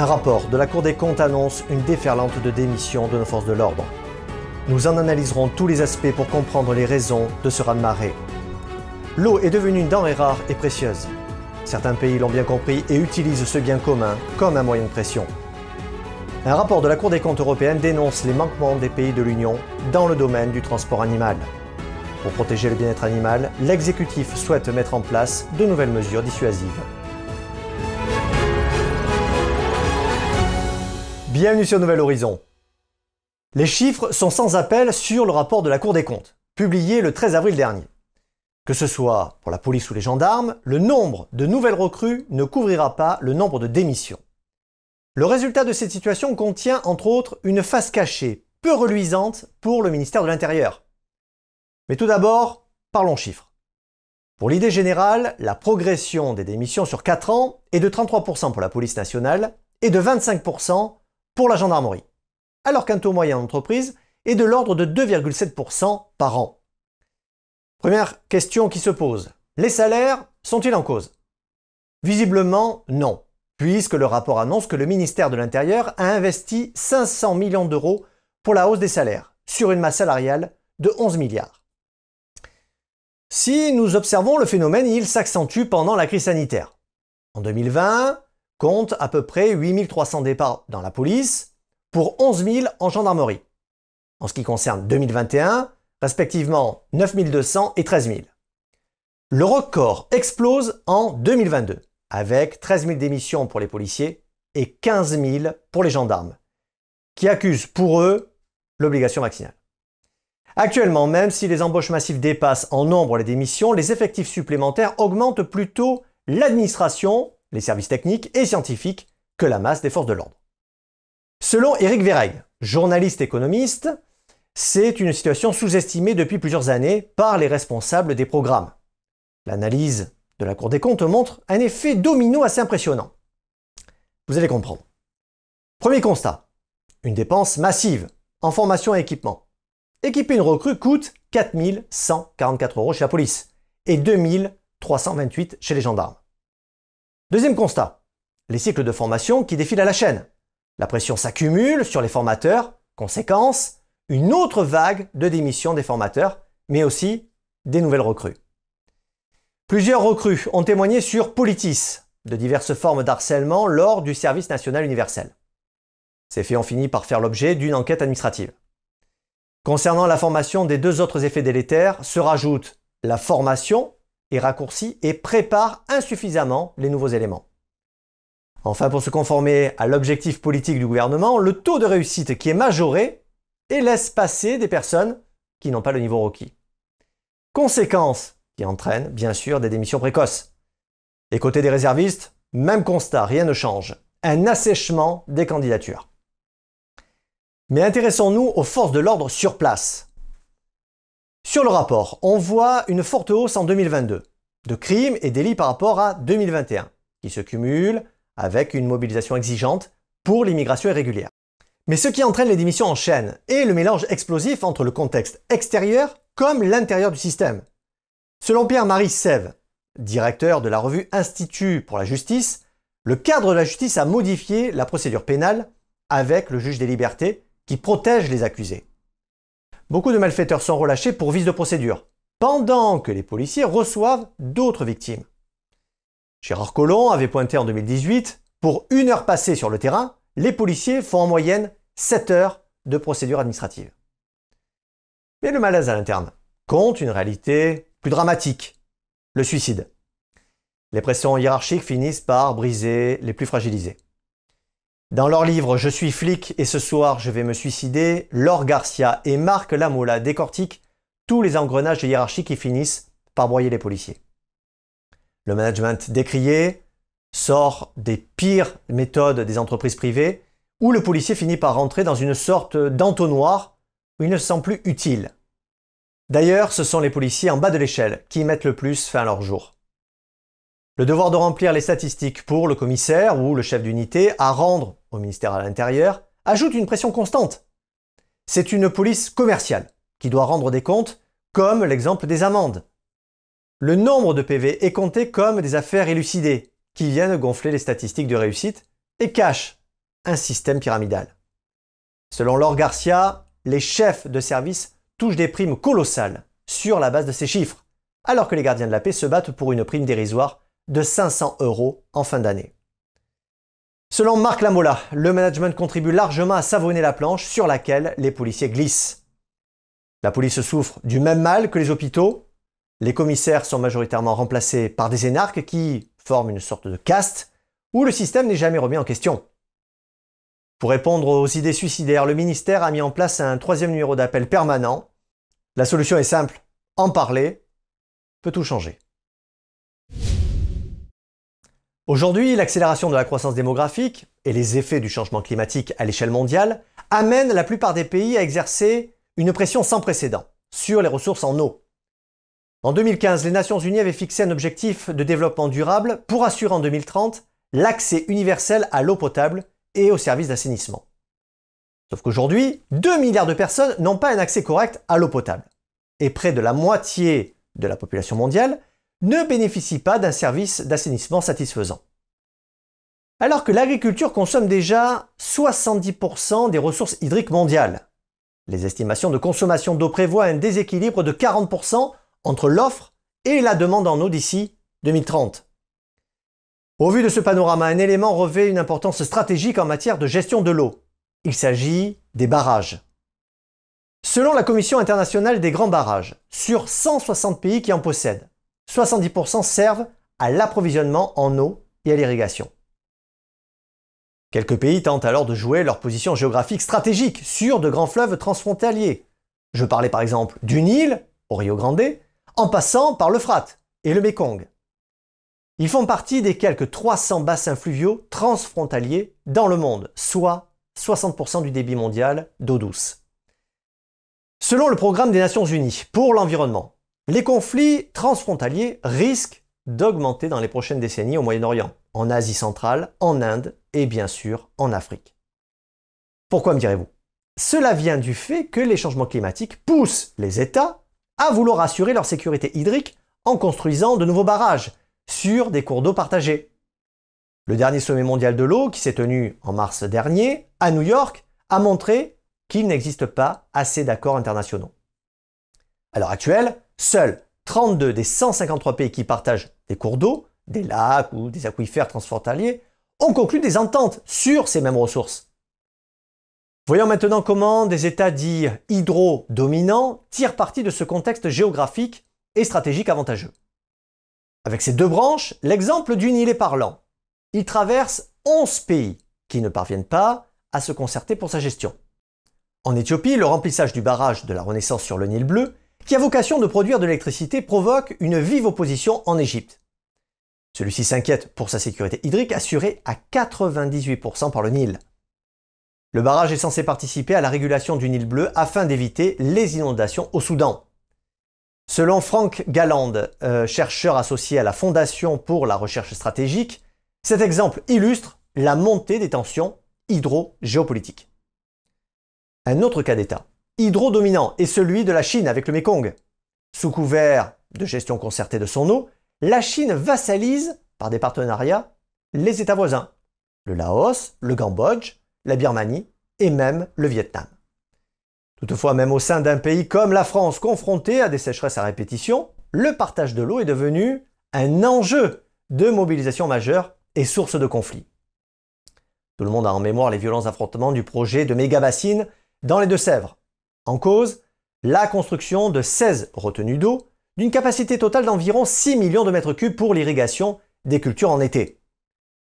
Un rapport de la Cour des comptes annonce une déferlante de démissions de nos forces de l'ordre. Nous en analyserons tous les aspects pour comprendre les raisons de ce raz-de-marée. L'eau est devenue une denrée rare et précieuse. Certains pays l'ont bien compris et utilisent ce bien commun comme un moyen de pression. Un rapport de la Cour des comptes européenne dénonce les manquements des pays de l'Union dans le domaine du transport animal. Pour protéger le bien-être animal, l'exécutif souhaite mettre en place de nouvelles mesures dissuasives. Bienvenue sur Nouvel Horizon. Les chiffres sont sans appel sur le rapport de la Cour des comptes, publié le 13 avril dernier. Que ce soit pour la police ou les gendarmes, le nombre de nouvelles recrues ne couvrira pas le nombre de démissions. Le résultat de cette situation contient entre autres une face cachée peu reluisante pour le ministère de l'Intérieur. Mais tout d'abord, parlons chiffres. Pour l'idée générale, la progression des démissions sur 4 ans est de 33% pour la police nationale et de 25% pour la gendarmerie, alors qu'un taux moyen d'entreprise est de l'ordre de 2,7% par an. Première question qui se pose, les salaires sont-ils en cause? Visiblement non puisque le rapport annonce que le ministère de l'Intérieur a investi 500 millions d'euros pour la hausse des salaires, sur une masse salariale de 11 milliards. Si nous observons le phénomène, il s'accentue pendant la crise sanitaire. En 2020, compte à peu près 8300 départs dans la police pour 11 000 en gendarmerie. En ce qui concerne 2021, respectivement 9200 et 13 000. Le record explose en 2022 avec 13 000 démissions pour les policiers et 15 000 pour les gendarmes, qui accusent pour eux l'obligation vaccinale. Actuellement, même si les embauches massives dépassent en nombre les démissions, les effectifs supplémentaires augmentent plutôt l'administration, les services techniques et scientifiques que la masse des forces de l'ordre. Selon Eric Verreg, journaliste économiste, c'est une situation sous-estimée depuis plusieurs années par les responsables des programmes. L'analyse de la Cour des comptes montre un effet domino assez impressionnant. Vous allez comprendre. Premier constat, une dépense massive en formation et équipement. Équiper une recrue coûte 4144 euros chez la police et 2328 chez les gendarmes. Deuxième constat, les cycles de formation qui défilent à la chaîne. La pression s'accumule sur les formateurs, conséquence, une autre vague de démission des formateurs, mais aussi des nouvelles recrues. Plusieurs recrues ont témoigné sur Politis, de diverses formes d'harcèlement lors du service national universel. Ces faits ont fini par faire l'objet d'une enquête administrative. Concernant la formation des deux autres effets délétères, se rajoute la formation est raccourcie et prépare insuffisamment les nouveaux éléments. Enfin, pour se conformer à l'objectif politique du gouvernement, le taux de réussite qui est majoré et laisse passer des personnes qui n'ont pas le niveau requis. Conséquence, qui entraîne bien sûr des démissions précoces. Et côté des réservistes, même constat, rien ne change. Un assèchement des candidatures. Mais intéressons-nous aux forces de l'ordre sur place. Sur le rapport, on voit une forte hausse en 2022 de crimes et délits par rapport à 2021, qui se cumulent avec une mobilisation exigeante pour l'immigration irrégulière. Mais ce qui entraîne les démissions en chaîne est le mélange explosif entre le contexte extérieur comme l'intérieur du système. Selon Pierre-Marie Sève, directeur de la revue Institut pour la justice, le cadre de la justice a modifié la procédure pénale avec le juge des libertés qui protège les accusés. Beaucoup de malfaiteurs sont relâchés pour vice de procédure, pendant que les policiers reçoivent d'autres victimes. Gérard Collomb avait pointé en 2018, pour une heure passée sur le terrain, les policiers font en moyenne 7 heures de procédure administrative. Mais le malaise à l'interne compte une réalité plus dramatique, le suicide. Les pressions hiérarchiques finissent par briser les plus fragilisés. Dans leur livre Je suis flic et ce soir je vais me suicider, Laure Garcia et Marc Lamola décortiquent tous les engrenages hiérarchiques qui finissent par broyer les policiers. Le management décrié sort des pires méthodes des entreprises privées où le policier finit par rentrer dans une sorte d'entonnoir où il ne se sent plus utile. D'ailleurs, ce sont les policiers en bas de l'échelle qui mettent le plus fin à leur jour. Le devoir de remplir les statistiques pour le commissaire ou le chef d'unité à rendre au ministère à l'Intérieur ajoute une pression constante. C'est une police commerciale qui doit rendre des comptes, comme l'exemple des amendes. Le nombre de PV est compté comme des affaires élucidées, qui viennent gonfler les statistiques de réussite et cachent un système pyramidal. Selon Laure Garcia, les chefs de service touchent des primes colossales sur la base de ces chiffres, alors que les gardiens de la paix se battent pour une prime dérisoire de 500 euros en fin d'année. Selon Marc Lamola, le management contribue largement à savonner la planche sur laquelle les policiers glissent. La police souffre du même mal que les hôpitaux. Les commissaires sont majoritairement remplacés par des énarques qui forment une sorte de caste où le système n'est jamais remis en question. Pour répondre aux idées suicidaires, le ministère a mis en place un troisième numéro d'appel permanent. La solution est simple, en parler peut tout changer. Aujourd'hui, l'accélération de la croissance démographique et les effets du changement climatique à l'échelle mondiale amènent la plupart des pays à exercer une pression sans précédent sur les ressources en eau. En 2015, les Nations Unies avaient fixé un objectif de développement durable pour assurer en 2030 l'accès universel à l'eau potable et aux services d'assainissement. Sauf qu'aujourd'hui, 2 milliards de personnes n'ont pas un accès correct à l'eau potable. Et près de la moitié de la population mondiale ne bénéficient pas d'un service d'assainissement satisfaisant. Alors que l'agriculture consomme déjà 70% des ressources hydriques mondiales. Les estimations de consommation d'eau prévoient un déséquilibre de 40% entre l'offre et la demande en eau d'ici 2030. Au vu de ce panorama, un élément revêt une importance stratégique en matière de gestion de l'eau. Il s'agit des barrages. Selon la Commission internationale des grands barrages, sur 160 pays qui en possèdent, 70% servent à l'approvisionnement en eau et à l'irrigation. Quelques pays tentent alors de jouer leur position géographique stratégique sur de grands fleuves transfrontaliers. Je parlais par exemple du Nil, au Rio Grande, en passant par l'Euphrate et le Mekong. Ils font partie des quelques 300 bassins fluviaux transfrontaliers dans le monde, soit 60% du débit mondial d'eau douce. Selon le programme des Nations Unies pour l'environnement, les conflits transfrontaliers risquent d'augmenter dans les prochaines décennies au Moyen-Orient, en Asie centrale, en Inde et bien sûr en Afrique. Pourquoi me direz-vous? Cela vient du fait que les changements climatiques poussent les États à vouloir assurer leur sécurité hydrique en construisant de nouveaux barrages sur des cours d'eau partagés. Le dernier sommet mondial de l'eau, qui s'est tenu en mars dernier à New York, a montré qu'il n'existe pas assez d'accords internationaux. À l'heure actuelle, Seuls 32 des 153 pays qui partagent des cours d'eau, des lacs ou des aquifères transfrontaliers ont conclu des ententes sur ces mêmes ressources. Voyons maintenant comment des États dits hydro-dominants tirent parti de ce contexte géographique et stratégique avantageux. Avec ces deux branches, l'exemple du Nil est parlant. Il traverse 11 pays qui ne parviennent pas à se concerter pour sa gestion. En Éthiopie, le remplissage du barrage de la Renaissance sur le Nil bleu qui a vocation de produire de l'électricité, provoque une vive opposition en Égypte. Celui-ci s'inquiète pour sa sécurité hydrique assurée à 98% par le Nil. Le barrage est censé participer à la régulation du Nil bleu afin d'éviter les inondations au Soudan. Selon Frank Galland, euh, chercheur associé à la Fondation pour la recherche stratégique, cet exemple illustre la montée des tensions hydro-géopolitiques. Un autre cas d'État hydro-dominant est celui de la Chine avec le Mekong. Sous couvert de gestion concertée de son eau, la Chine vassalise, par des partenariats, les États voisins, le Laos, le Cambodge, la Birmanie et même le Vietnam. Toutefois, même au sein d'un pays comme la France confronté à des sécheresses à répétition, le partage de l'eau est devenu un enjeu de mobilisation majeure et source de conflits. Tout le monde a en mémoire les violents affrontements du projet de méga-bassines dans les Deux-Sèvres, en cause, la construction de 16 retenues d'eau d'une capacité totale d'environ 6 millions de mètres cubes pour l'irrigation des cultures en été.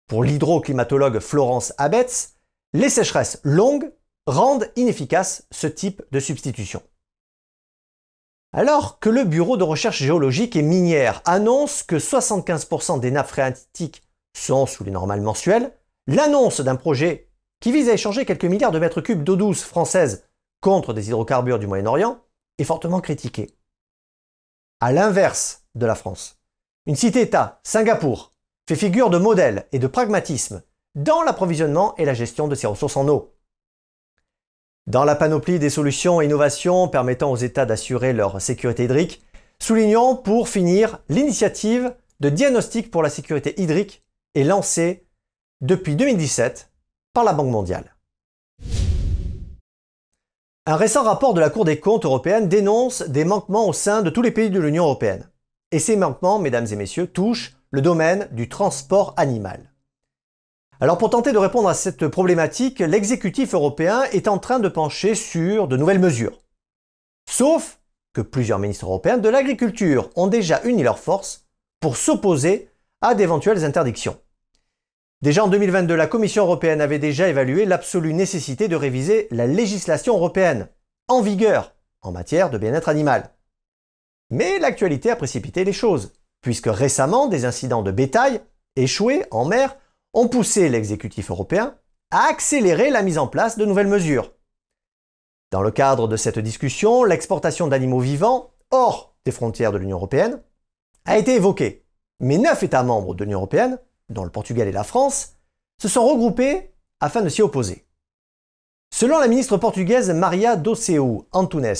Pour l'hydroclimatologue Florence Abetz, les sécheresses longues rendent inefficace ce type de substitution. Alors que le Bureau de recherche géologique et minière annonce que 75% des nappes phréatiques sont sous les normales mensuelles, l'annonce d'un projet qui vise à échanger quelques milliards de mètres cubes d'eau douce française contre des hydrocarbures du Moyen-Orient est fortement critiqué. À l'inverse de la France, une cité-État, Singapour, fait figure de modèle et de pragmatisme dans l'approvisionnement et la gestion de ses ressources en eau. Dans la panoplie des solutions et innovations permettant aux États d'assurer leur sécurité hydrique, soulignons pour finir l'initiative de diagnostic pour la sécurité hydrique est lancée depuis 2017 par la Banque mondiale. Un récent rapport de la Cour des comptes européenne dénonce des manquements au sein de tous les pays de l'Union européenne. Et ces manquements, mesdames et messieurs, touchent le domaine du transport animal. Alors pour tenter de répondre à cette problématique, l'exécutif européen est en train de pencher sur de nouvelles mesures. Sauf que plusieurs ministres européens de l'agriculture ont déjà uni leurs forces pour s'opposer à d'éventuelles interdictions. Déjà en 2022, la Commission européenne avait déjà évalué l'absolue nécessité de réviser la législation européenne en vigueur en matière de bien-être animal. Mais l'actualité a précipité les choses, puisque récemment des incidents de bétail échoués en mer ont poussé l'exécutif européen à accélérer la mise en place de nouvelles mesures. Dans le cadre de cette discussion, l'exportation d'animaux vivants hors des frontières de l'Union européenne a été évoquée, mais neuf États membres de l'Union européenne, dont le Portugal et la France, se sont regroupés afin de s'y opposer. Selon la ministre portugaise Maria Doceu Antunes,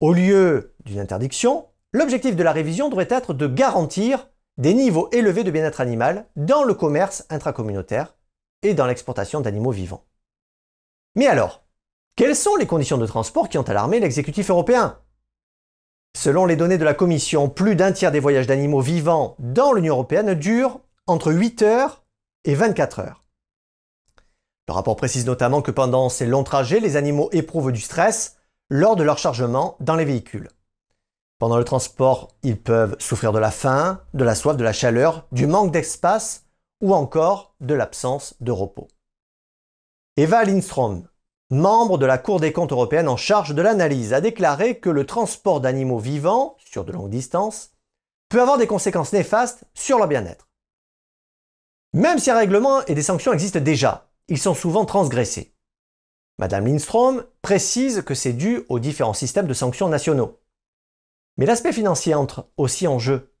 au lieu d'une interdiction, l'objectif de la révision devrait être de garantir des niveaux élevés de bien-être animal dans le commerce intracommunautaire et dans l'exportation d'animaux vivants. Mais alors, quelles sont les conditions de transport qui ont alarmé l'exécutif européen? Selon les données de la Commission, plus d'un tiers des voyages d'animaux vivants dans l'Union européenne durent entre 8 heures et 24 heures. Le rapport précise notamment que pendant ces longs trajets, les animaux éprouvent du stress lors de leur chargement dans les véhicules. Pendant le transport, ils peuvent souffrir de la faim, de la soif, de la chaleur, du manque d'espace ou encore de l'absence de repos. Eva Lindstrom, membre de la Cour des comptes européenne en charge de l'analyse, a déclaré que le transport d'animaux vivants sur de longues distances peut avoir des conséquences néfastes sur leur bien-être. Même si un règlement et des sanctions existent déjà, ils sont souvent transgressés. Madame Lindstrom précise que c'est dû aux différents systèmes de sanctions nationaux. Mais l'aspect financier entre aussi en jeu.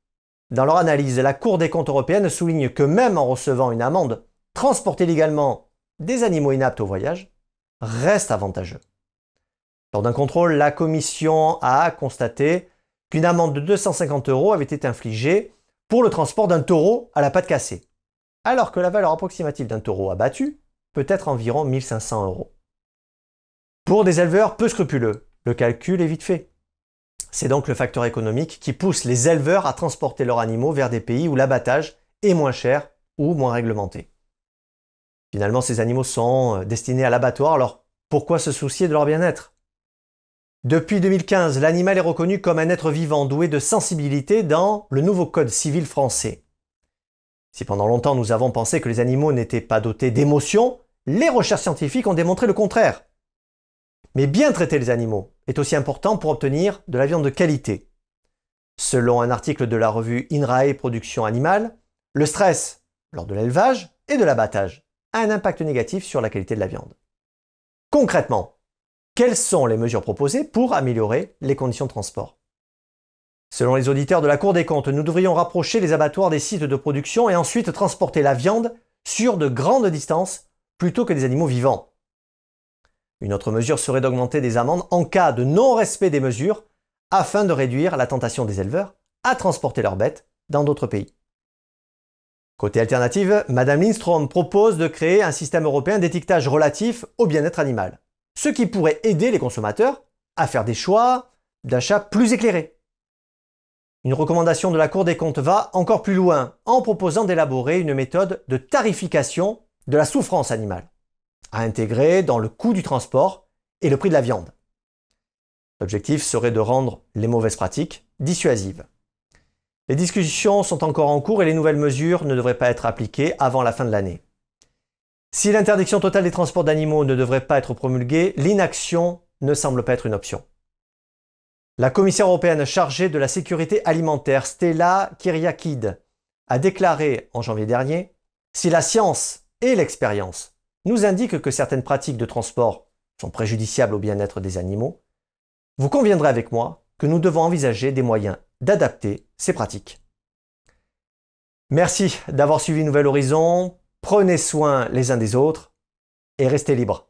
Dans leur analyse, la Cour des comptes européenne souligne que même en recevant une amende, transporter légalement des animaux inaptes au voyage reste avantageux. Lors d'un contrôle, la Commission a constaté qu'une amende de 250 euros avait été infligée pour le transport d'un taureau à la patte cassée, alors que la valeur approximative d'un taureau abattu peut être environ 1500 euros. Pour des éleveurs peu scrupuleux, le calcul est vite fait. C'est donc le facteur économique qui pousse les éleveurs à transporter leurs animaux vers des pays où l'abattage est moins cher ou moins réglementé. Finalement, ces animaux sont euh, destinés à l'abattoir, alors pourquoi se soucier de leur bien-être? Depuis 2015, l'animal est reconnu comme un être vivant doué de sensibilité dans le nouveau Code civil français. Si pendant longtemps nous avons pensé que les animaux n'étaient pas dotés d'émotions, les recherches scientifiques ont démontré le contraire. Mais bien traiter les animaux est aussi important pour obtenir de la viande de qualité. Selon un article de la revue INRAE Production Animale, le stress lors de l'élevage et de l'abattage a un impact négatif sur la qualité de la viande. Concrètement, quelles sont les mesures proposées pour améliorer les conditions de transport? Selon les auditeurs de la Cour des comptes, nous devrions rapprocher les abattoirs des sites de production et ensuite transporter la viande sur de grandes distances plutôt que des animaux vivants. Une autre mesure serait d'augmenter des amendes en cas de non-respect des mesures afin de réduire la tentation des éleveurs à transporter leurs bêtes dans d'autres pays. Côté alternative, Madame Lindstrom propose de créer un système européen d'étiquetage relatif au bien-être animal, ce qui pourrait aider les consommateurs à faire des choix d'achat plus éclairés. Une recommandation de la Cour des comptes va encore plus loin en proposant d'élaborer une méthode de tarification de la souffrance animale à intégrer dans le coût du transport et le prix de la viande. L'objectif serait de rendre les mauvaises pratiques dissuasives. Les discussions sont encore en cours et les nouvelles mesures ne devraient pas être appliquées avant la fin de l'année. Si l'interdiction totale des transports d'animaux ne devrait pas être promulguée, l'inaction ne semble pas être une option. La commissaire européenne chargée de la sécurité alimentaire, Stella Kyriakid, a déclaré en janvier dernier Si la science et l'expérience nous indique que certaines pratiques de transport sont préjudiciables au bien-être des animaux, vous conviendrez avec moi que nous devons envisager des moyens d'adapter ces pratiques. Merci d'avoir suivi Nouvel Horizon, prenez soin les uns des autres et restez libres.